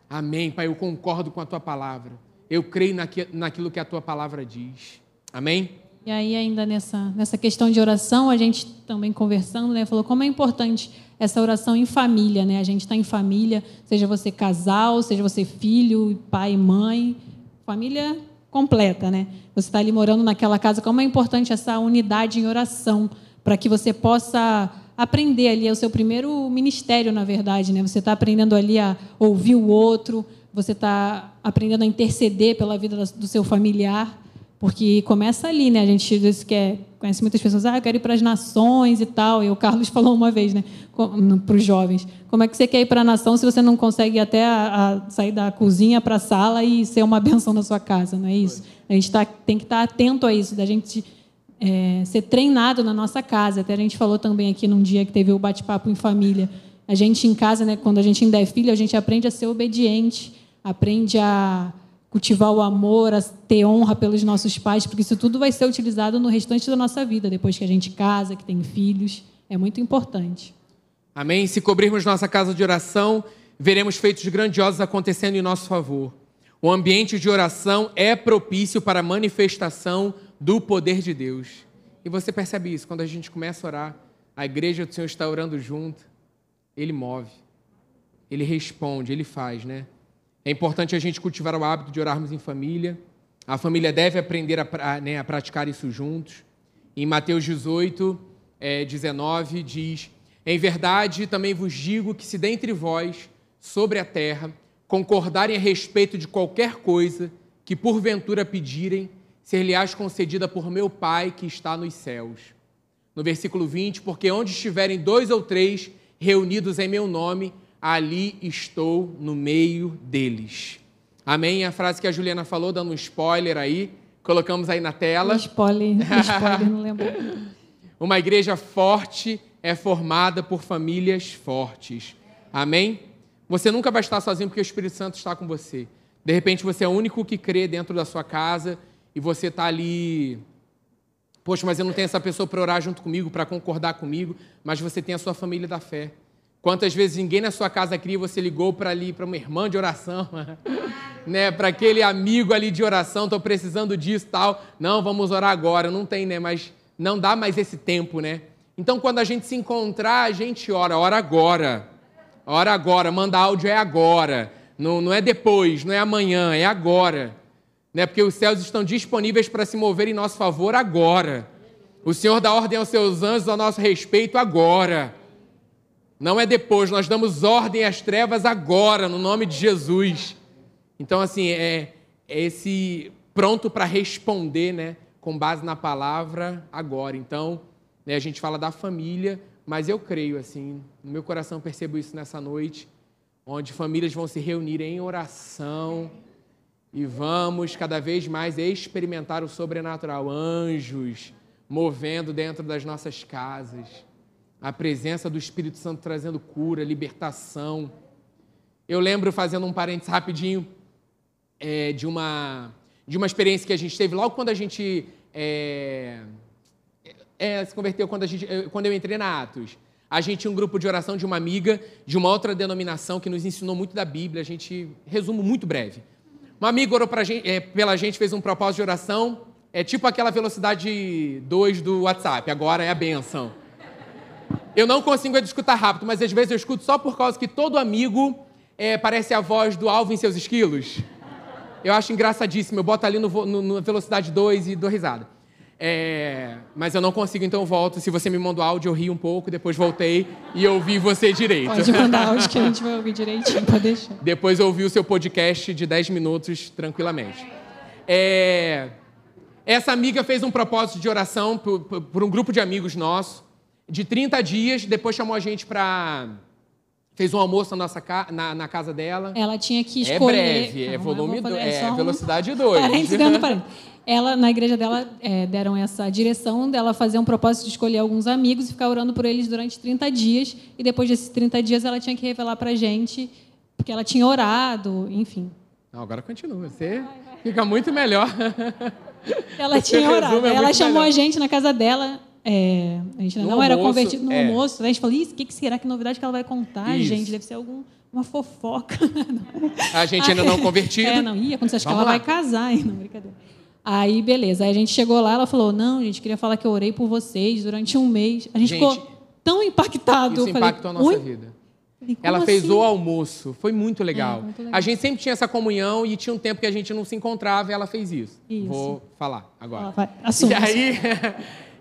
Amém, Pai, eu concordo com a tua palavra. Eu creio naquilo que a tua palavra diz. Amém? E aí, ainda nessa, nessa questão de oração, a gente também conversando, né, falou como é importante essa oração em família, né? A gente está em família, seja você casal, seja você filho, pai, mãe, família completa, né? Você está ali morando naquela casa, como é importante essa unidade em oração, para que você possa aprender ali, é o seu primeiro ministério, na verdade, né? Você está aprendendo ali a ouvir o outro, você está aprendendo a interceder pela vida do seu familiar, porque começa ali, né? A gente diz que é, conhece muitas pessoas, ah, eu quero ir para as nações e tal. E o Carlos falou uma vez, né, para os jovens, como é que você quer ir para a nação se você não consegue até a, a sair da cozinha para a sala e ser uma benção na sua casa, não é isso? A gente tá, tem que estar tá atento a isso, da gente é, ser treinado na nossa casa. Até a gente falou também aqui num dia que teve o bate-papo em família. A gente em casa, né, quando a gente ainda é filho, a gente aprende a ser obediente, aprende a cultivar o amor, a ter honra pelos nossos pais, porque isso tudo vai ser utilizado no restante da nossa vida, depois que a gente casa, que tem filhos. É muito importante. Amém? Se cobrirmos nossa casa de oração, veremos feitos grandiosos acontecendo em nosso favor. O ambiente de oração é propício para a manifestação do poder de Deus. E você percebe isso quando a gente começa a orar, a igreja do Senhor está orando junto, ele move, ele responde, ele faz, né? É importante a gente cultivar o hábito de orarmos em família. A família deve aprender a, né, a praticar isso juntos. Em Mateus 18, é, 19, diz: Em verdade, também vos digo que se dentre vós, sobre a terra, concordarem a respeito de qualquer coisa que porventura pedirem, ser-lhe-ás concedida por meu Pai que está nos céus. No versículo 20, porque onde estiverem dois ou três reunidos em meu nome, ali estou no meio deles. Amém? A frase que a Juliana falou, dando um spoiler aí, colocamos aí na tela. Um spoiler, um spoiler, não lembro. Uma igreja forte é formada por famílias fortes. Amém? Você nunca vai estar sozinho porque o Espírito Santo está com você. De repente você é o único que crê dentro da sua casa e você está ali. Poxa, mas eu não tenho essa pessoa para orar junto comigo, para concordar comigo, mas você tem a sua família da fé. Quantas vezes ninguém na sua casa cria, você ligou para ali, para uma irmã de oração, né? para aquele amigo ali de oração, estou precisando disso tal. Não, vamos orar agora. Não tem, né? Mas não dá mais esse tempo, né? Então, quando a gente se encontrar, a gente ora, ora agora. Ora agora, manda áudio é agora. Não, não é depois, não é amanhã, é agora né? porque os céus estão disponíveis para se mover em nosso favor agora. O Senhor dá ordem aos seus anjos a nosso respeito agora. Não é depois, nós damos ordem às trevas agora, no nome de Jesus. Então, assim, é, é esse pronto para responder, né? Com base na palavra agora. Então, né, a gente fala da família, mas eu creio, assim, no meu coração percebo isso nessa noite, onde famílias vão se reunir em oração e vamos cada vez mais experimentar o sobrenatural, anjos movendo dentro das nossas casas, a presença do Espírito Santo trazendo cura, libertação. Eu lembro, fazendo um parênteses rapidinho, é, de, uma, de uma experiência que a gente teve logo quando a gente é, é, se converteu, quando, a gente, quando eu entrei na Atos. A gente tinha um grupo de oração de uma amiga de uma outra denominação que nos ensinou muito da Bíblia. A gente, resumo muito breve. Um amigo orou gente, é, pela gente, fez um propósito de oração. É tipo aquela velocidade 2 do WhatsApp, agora é a benção. Eu não consigo escutar rápido, mas às vezes eu escuto só por causa que todo amigo é, parece a voz do Alvin em seus esquilos. Eu acho engraçadíssimo. Eu boto ali no, no, no velocidade 2 e dou risada. É, mas eu não consigo, então eu volto. Se você me mandou áudio, eu ri um pouco, depois voltei e ouvi você direito. Pode mandar áudio que a gente vai ouvir direitinho, pode deixar. Depois eu ouvi o seu podcast de 10 minutos tranquilamente. É, essa amiga fez um propósito de oração por, por, por um grupo de amigos nossos, de 30 dias, depois chamou a gente para fez um almoço na, nossa ca... na, na, casa dela. Ela tinha que é escolher. É breve, é volume 2, é, é velocidade 2. Parênteses dentro do parênteses. ela, na igreja dela, é, deram essa direção dela fazer um propósito de escolher alguns amigos e ficar orando por eles durante 30 dias. E depois desses 30 dias, ela tinha que revelar para a gente, porque ela tinha orado, enfim. Não, agora continua. Você fica muito melhor. Ela tinha orado. É ela chamou melhor. a gente na casa dela. É, a gente não almoço, era convertido no é. almoço. A gente falou: o que, que será? Que novidade que ela vai contar, Isso. gente? Deve ser algum uma fofoca. A gente ainda não convertido. É, não ia, quando você acha que ela lá. vai casar, hein? Não, brincadeira. Aí, beleza. Aí a gente chegou lá, ela falou: Não, gente, queria falar que eu orei por vocês durante um mês. A gente, gente ficou tão impactado. Isso impactou a nossa vida. Falei, ela fez assim? o almoço, foi muito legal. É, muito legal. A gente sempre tinha essa comunhão e tinha um tempo que a gente não se encontrava e ela fez isso. isso. Vou falar agora. Ah, e aí,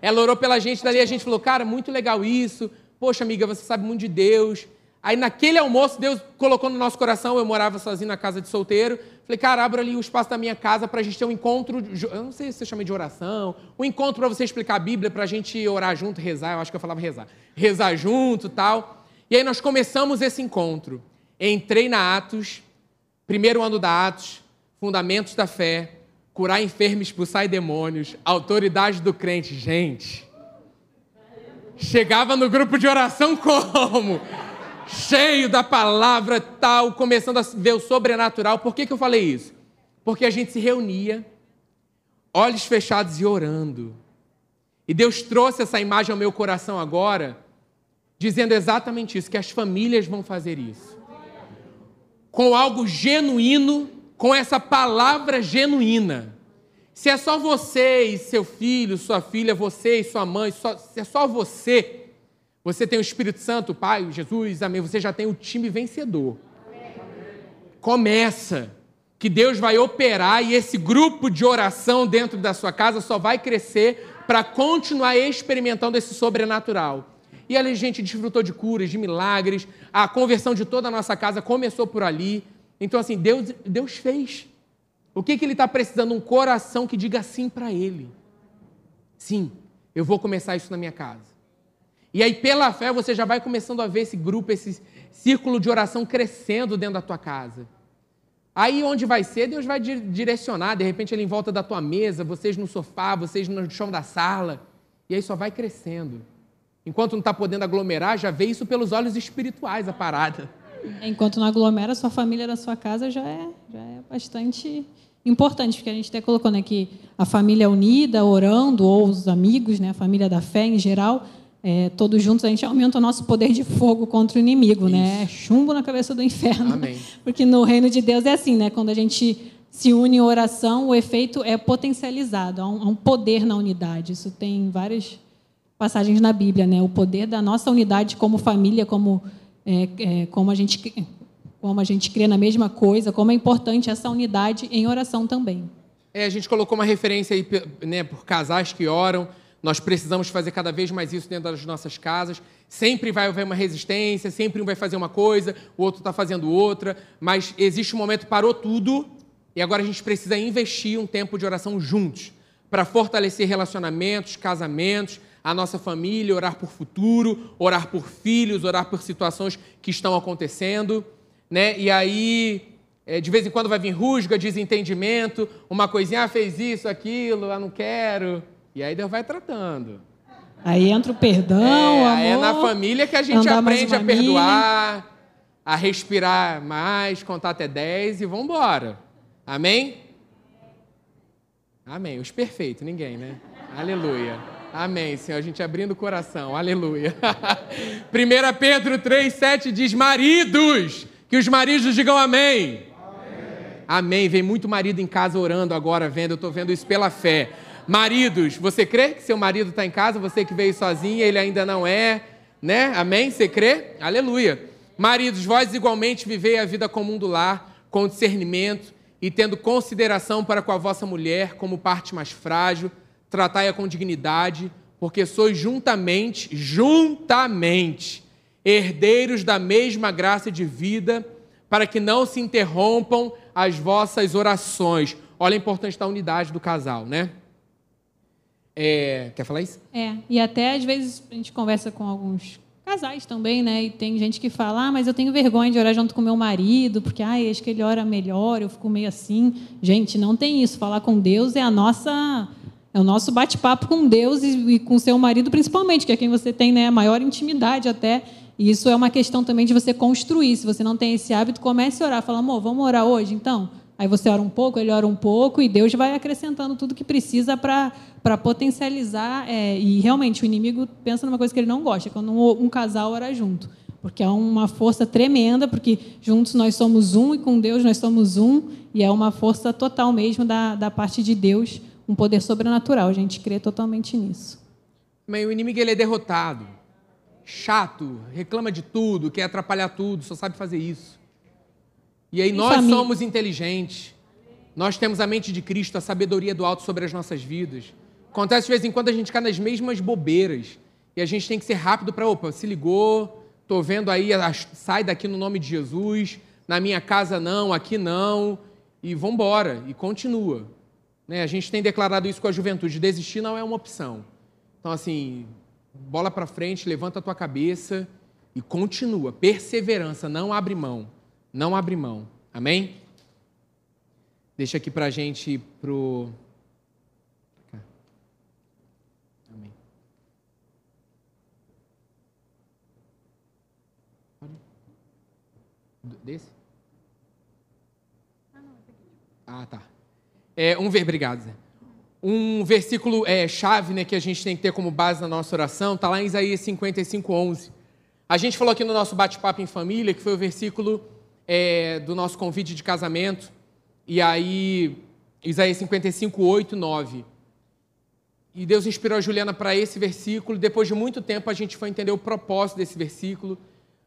ela orou pela gente, dali a gente falou: Cara, muito legal isso. Poxa, amiga, você sabe muito de Deus. Aí naquele almoço, Deus colocou no nosso coração, eu morava sozinho na casa de solteiro. Falei, cara, abra ali o espaço da minha casa para a gente ter um encontro, eu não sei se você chama de oração, um encontro para você explicar a Bíblia, para a gente orar junto, rezar, eu acho que eu falava rezar. Rezar junto tal. E aí nós começamos esse encontro. Entrei na Atos, primeiro ano da Atos, fundamentos da fé, curar enfermos, expulsar demônios, autoridade do crente. Gente, chegava no grupo de oração como? cheio da palavra tal, começando a ver o sobrenatural. Por que, que eu falei isso? Porque a gente se reunia, olhos fechados e orando. E Deus trouxe essa imagem ao meu coração agora, dizendo exatamente isso: que as famílias vão fazer isso. Com algo genuíno, com essa palavra genuína. Se é só você e seu filho, sua filha, você e sua mãe, só, se é só você, você tem o Espírito Santo, o Pai, Jesus, amém. Você já tem o time vencedor. Começa. Que Deus vai operar e esse grupo de oração dentro da sua casa só vai crescer para continuar experimentando esse sobrenatural. E ali a gente desfrutou de curas, de milagres, a conversão de toda a nossa casa começou por ali. Então, assim, Deus, Deus fez. O que, que Ele está precisando? Um coração que diga sim para Ele. Sim, eu vou começar isso na minha casa. E aí, pela fé, você já vai começando a ver esse grupo, esse círculo de oração crescendo dentro da tua casa. Aí, onde vai ser, Deus vai direcionar, de repente, ele em volta da tua mesa, vocês no sofá, vocês no chão da sala. E aí só vai crescendo. Enquanto não está podendo aglomerar, já vê isso pelos olhos espirituais a parada. Enquanto não aglomera, sua família da sua casa já é, já é bastante importante, porque a gente até colocou né, que a família unida, orando, ou os amigos, né, a família da fé em geral, é, todos juntos, a gente aumenta o nosso poder de fogo contra o inimigo, né? Isso. né? Chumbo na cabeça do inferno. Amém. Porque no reino de Deus é assim, né? Quando a gente se une em oração, o efeito é potencializado, há um, há um poder na unidade. Isso tem várias passagens na Bíblia, né? O poder da nossa unidade como família, como, é, é, como, a gente, como a gente crê na mesma coisa, como é importante essa unidade em oração também. É, a gente colocou uma referência aí né, por casais que oram. Nós precisamos fazer cada vez mais isso dentro das nossas casas. Sempre vai haver uma resistência, sempre um vai fazer uma coisa, o outro está fazendo outra, mas existe um momento parou tudo e agora a gente precisa investir um tempo de oração juntos para fortalecer relacionamentos, casamentos, a nossa família, orar por futuro, orar por filhos, orar por situações que estão acontecendo, né? E aí é, de vez em quando vai vir rusga, desentendimento, uma coisinha, ah, fez isso, aquilo, ah, não quero. E aí Deus vai tratando. Aí entra o perdão, é, amor. É na família que a gente aprende a perdoar, a respirar mais, contar até 10 e vamos embora. Amém? Amém. Os perfeitos, ninguém, né? Aleluia. Amém, Senhor. A gente abrindo o coração. Aleluia. 1 Pedro 3, 7 diz: Maridos, que os maridos digam amém. Amém. Amém. Vem muito marido em casa orando agora, vendo. Eu estou vendo isso pela fé. Maridos, você crê que seu marido está em casa? Você que veio sozinha, ele ainda não é, né? Amém? Você crê? Aleluia. Maridos, vós igualmente vivei a vida comum do lar, com discernimento e tendo consideração para com a vossa mulher como parte mais frágil, tratai-a com dignidade, porque sois juntamente, juntamente, herdeiros da mesma graça de vida, para que não se interrompam as vossas orações. Olha a importância da unidade do casal, né? É, quer falar isso? É, e até às vezes a gente conversa com alguns casais também, né? E tem gente que fala, ah, mas eu tenho vergonha de orar junto com meu marido, porque ah, acho que ele ora melhor, eu fico meio assim. Gente, não tem isso. Falar com Deus é a nossa. É o nosso bate-papo com Deus e, e com seu marido, principalmente, que é quem você tem né, a maior intimidade até. E isso é uma questão também de você construir. Se você não tem esse hábito, comece a orar. Fala, amor, vamos orar hoje, então? Aí você ora um pouco, ele ora um pouco, e Deus vai acrescentando tudo que precisa para potencializar. É, e realmente, o inimigo pensa numa coisa que ele não gosta, quando um, um, casal ora junto. Porque é uma força tremenda, porque juntos nós somos um e com Deus nós somos um, e é uma força total mesmo da, da parte de Deus, um poder sobrenatural. A gente crê totalmente nisso. Mas o inimigo ele é derrotado, chato, reclama de tudo, quer atrapalhar tudo, só sabe fazer isso. E aí nós família. somos inteligentes. Nós temos a mente de Cristo, a sabedoria do alto sobre as nossas vidas. Acontece de vez em quando a gente cai nas mesmas bobeiras. E a gente tem que ser rápido para, opa, se ligou, estou vendo aí, sai daqui no nome de Jesus, na minha casa não, aqui não, e vamos embora, e continua. Né? A gente tem declarado isso com a juventude, desistir não é uma opção. Então, assim, bola para frente, levanta a tua cabeça e continua. Perseverança, não abre mão. Não abre mão. Amém? Deixa aqui para a gente ir pro. Amém. Desse? Ah, tá. É, um ver, obrigado, Zé. Um versículo é, chave né, que a gente tem que ter como base na nossa oração está lá em Isaías 55, 11. A gente falou aqui no nosso bate-papo em família que foi o versículo é, do nosso convite de casamento. E aí, Isaías 55, 8, 9. E Deus inspirou a Juliana para esse versículo. Depois de muito tempo, a gente foi entender o propósito desse versículo.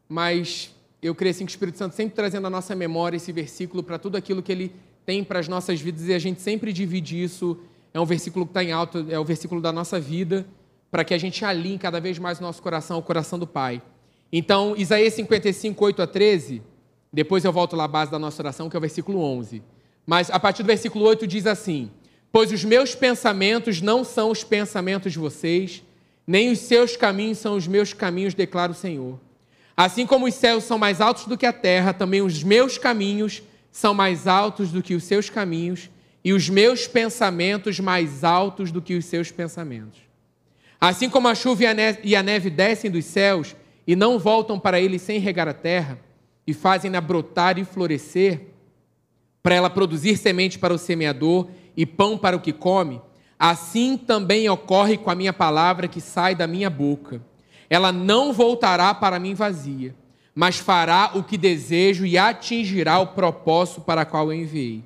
Mas eu creio assim, que o Espírito Santo sempre trazendo à nossa memória esse versículo para tudo aquilo que ele tem para as nossas vidas. E a gente sempre divide isso. É um versículo que está em alto, é o versículo da nossa vida, para que a gente alinhe cada vez mais o nosso coração ao coração do Pai. Então, Isaías 55, 8 a 13 depois eu volto lá à base da nossa oração, que é o versículo 11. Mas a partir do versículo 8 diz assim: Pois os meus pensamentos não são os pensamentos de vocês, nem os seus caminhos são os meus caminhos, declara o Senhor. Assim como os céus são mais altos do que a terra, também os meus caminhos são mais altos do que os seus caminhos, e os meus pensamentos mais altos do que os seus pensamentos. Assim como a chuva e a neve descem dos céus e não voltam para ele sem regar a terra, e fazem-na brotar e florescer, para ela produzir semente para o semeador e pão para o que come, assim também ocorre com a minha palavra que sai da minha boca. Ela não voltará para mim vazia, mas fará o que desejo e atingirá o propósito para qual eu enviei.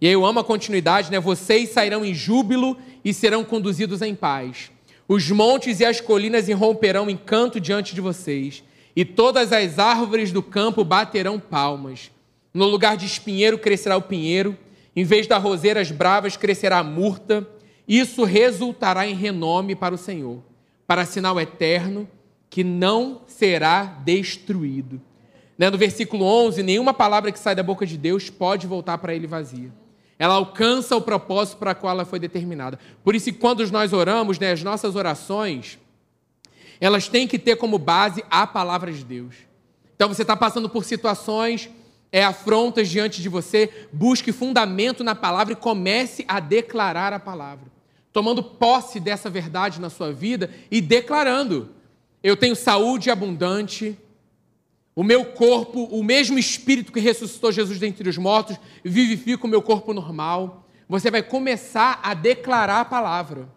E aí eu amo a continuidade, né? Vocês sairão em júbilo e serão conduzidos em paz. Os montes e as colinas irromperão em canto diante de vocês e todas as árvores do campo baterão palmas. No lugar de espinheiro crescerá o pinheiro, em vez das roseiras bravas crescerá a murta. Isso resultará em renome para o Senhor, para sinal eterno que não será destruído. Né, no versículo 11, nenhuma palavra que sai da boca de Deus pode voltar para ele vazia. Ela alcança o propósito para o qual ela foi determinada. Por isso, quando nós oramos, né, as nossas orações, elas têm que ter como base a palavra de Deus. Então você está passando por situações, é, afrontas diante de você, busque fundamento na palavra e comece a declarar a palavra. Tomando posse dessa verdade na sua vida e declarando: eu tenho saúde abundante, o meu corpo, o mesmo espírito que ressuscitou Jesus dentre os mortos, vivifica o meu corpo normal. Você vai começar a declarar a palavra.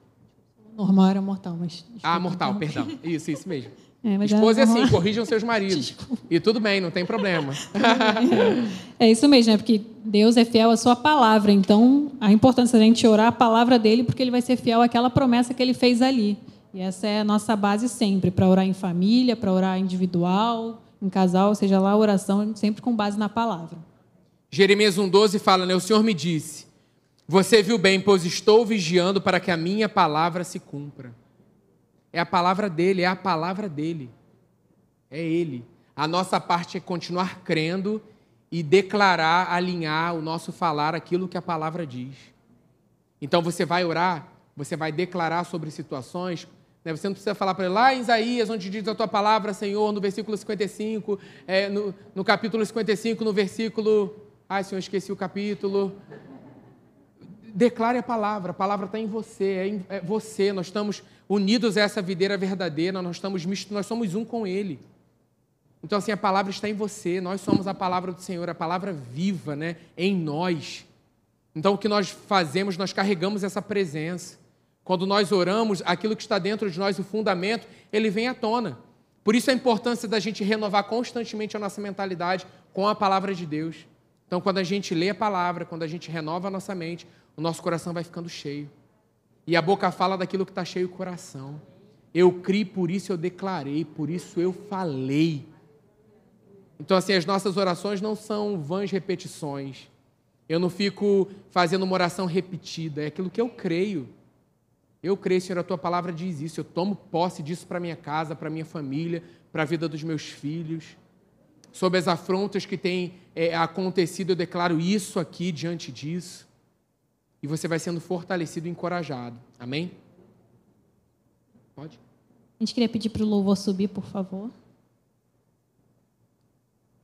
Normal era mortal, mas. Ah, mortal, perdão. Isso, isso mesmo. É, Esposa é assim, corrijam seus maridos. Desculpa. E tudo bem, não tem problema. é isso mesmo, é porque Deus é fiel à sua palavra. Então, a importância da gente orar a palavra dele, porque ele vai ser fiel àquela promessa que ele fez ali. E essa é a nossa base sempre, para orar em família, para orar individual, em casal, seja lá a oração, sempre com base na palavra. Jeremias 1,12 fala, né? O Senhor me disse você viu bem, pois estou vigiando para que a minha palavra se cumpra. É a palavra dele, é a palavra dele. É ele. A nossa parte é continuar crendo e declarar, alinhar o nosso falar aquilo que a palavra diz. Então você vai orar, você vai declarar sobre situações? Você não precisa falar para ele lá em Isaías, onde diz a tua palavra, Senhor, no versículo 55, é, no, no capítulo 55, no versículo. Ai, Senhor, esqueci o capítulo. Declare a palavra, a palavra está em você, é, em, é você. Nós estamos unidos a essa videira verdadeira, nós, estamos, nós somos um com Ele. Então, assim, a palavra está em você, nós somos a palavra do Senhor, a palavra viva, né, em nós. Então, o que nós fazemos, nós carregamos essa presença. Quando nós oramos, aquilo que está dentro de nós, o fundamento, ele vem à tona. Por isso a importância da gente renovar constantemente a nossa mentalidade com a palavra de Deus. Então, quando a gente lê a palavra, quando a gente renova a nossa mente, o nosso coração vai ficando cheio. E a boca fala daquilo que está cheio o coração. Eu criei, por isso eu declarei, por isso eu falei. Então, assim, as nossas orações não são vãs repetições. Eu não fico fazendo uma oração repetida, é aquilo que eu creio. Eu creio, Senhor, a tua palavra diz isso. Eu tomo posse disso para minha casa, para minha família, para a vida dos meus filhos. Sobre as afrontas que têm é, acontecido, eu declaro isso aqui diante disso. E você vai sendo fortalecido e encorajado. Amém? Pode? A gente queria pedir para o louvor subir, por favor.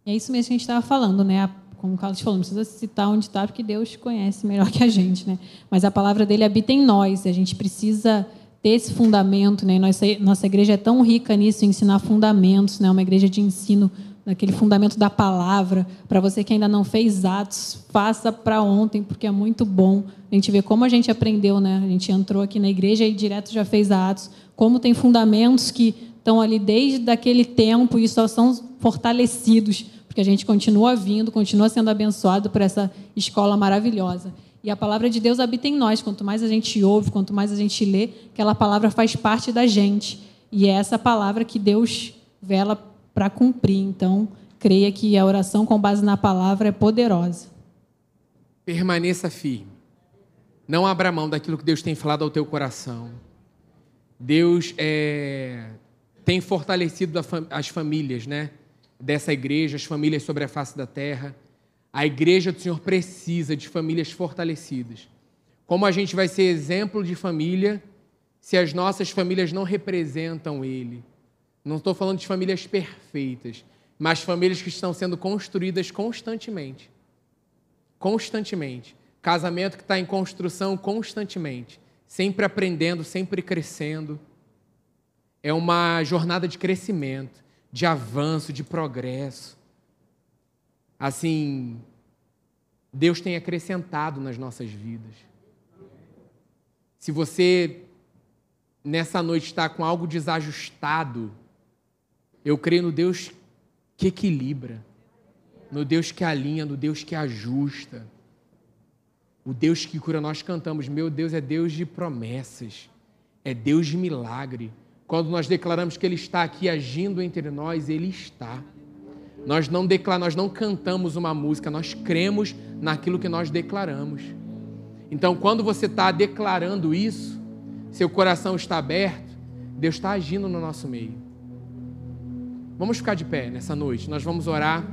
É isso mesmo que a gente estava falando, né? Como o Carlos falou, não precisa citar onde está, porque Deus conhece melhor que a gente, né? Mas a palavra dele habita em nós, a gente precisa ter esse fundamento, né? Nossa, nossa igreja é tão rica nisso, ensinar fundamentos, né? Uma igreja de ensino daquele fundamento da palavra. Para você que ainda não fez atos, faça para ontem, porque é muito bom. A gente vê como a gente aprendeu, né? A gente entrou aqui na igreja e direto já fez atos, como tem fundamentos que estão ali desde aquele tempo e só são fortalecidos porque a gente continua vindo, continua sendo abençoado por essa escola maravilhosa. E a palavra de Deus habita em nós. Quanto mais a gente ouve, quanto mais a gente lê, aquela palavra faz parte da gente. E é essa palavra que Deus vela para cumprir. Então, creia que a oração com base na palavra é poderosa. Permaneça firme. Não abra mão daquilo que Deus tem falado ao teu coração. Deus é, tem fortalecido as famílias, né? Dessa igreja, as famílias sobre a face da terra. A igreja do Senhor precisa de famílias fortalecidas. Como a gente vai ser exemplo de família se as nossas famílias não representam Ele? Não estou falando de famílias perfeitas, mas famílias que estão sendo construídas constantemente. Constantemente. Casamento que está em construção constantemente. Sempre aprendendo, sempre crescendo. É uma jornada de crescimento de avanço, de progresso. Assim, Deus tem acrescentado nas nossas vidas. Se você nessa noite está com algo desajustado, eu creio no Deus que equilibra, no Deus que alinha, no Deus que ajusta, o Deus que cura. Nós cantamos: Meu Deus é Deus de promessas, é Deus de milagre. Quando nós declaramos que Ele está aqui agindo entre nós, Ele está. Nós não declaramos, nós não cantamos uma música, nós cremos naquilo que nós declaramos. Então, quando você está declarando isso, seu coração está aberto, Deus está agindo no nosso meio. Vamos ficar de pé nessa noite, nós vamos orar.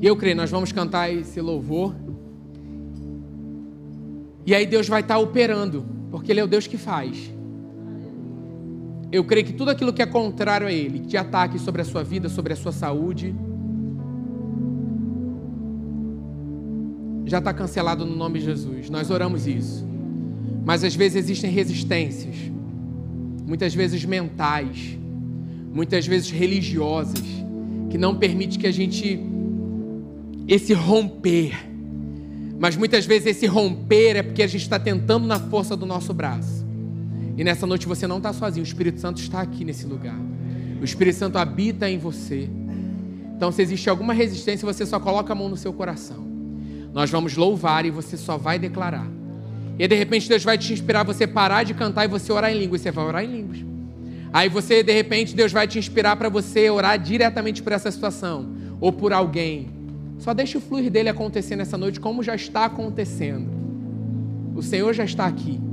E eu creio, nós vamos cantar esse louvor. E aí Deus vai estar operando, porque Ele é o Deus que faz. Eu creio que tudo aquilo que é contrário a Ele, de ataque sobre a sua vida, sobre a sua saúde, já está cancelado no nome de Jesus. Nós oramos isso. Mas às vezes existem resistências, muitas vezes mentais, muitas vezes religiosas, que não permite que a gente esse romper. Mas muitas vezes esse romper é porque a gente está tentando na força do nosso braço. E nessa noite você não está sozinho, o Espírito Santo está aqui nesse lugar. O Espírito Santo habita em você. Então, se existe alguma resistência, você só coloca a mão no seu coração. Nós vamos louvar e você só vai declarar. E de repente Deus vai te inspirar você parar de cantar e você orar em línguas. Você vai orar em línguas. Aí você, de repente, Deus vai te inspirar para você orar diretamente por essa situação ou por alguém. Só deixe o fluir dele acontecer nessa noite, como já está acontecendo. O Senhor já está aqui.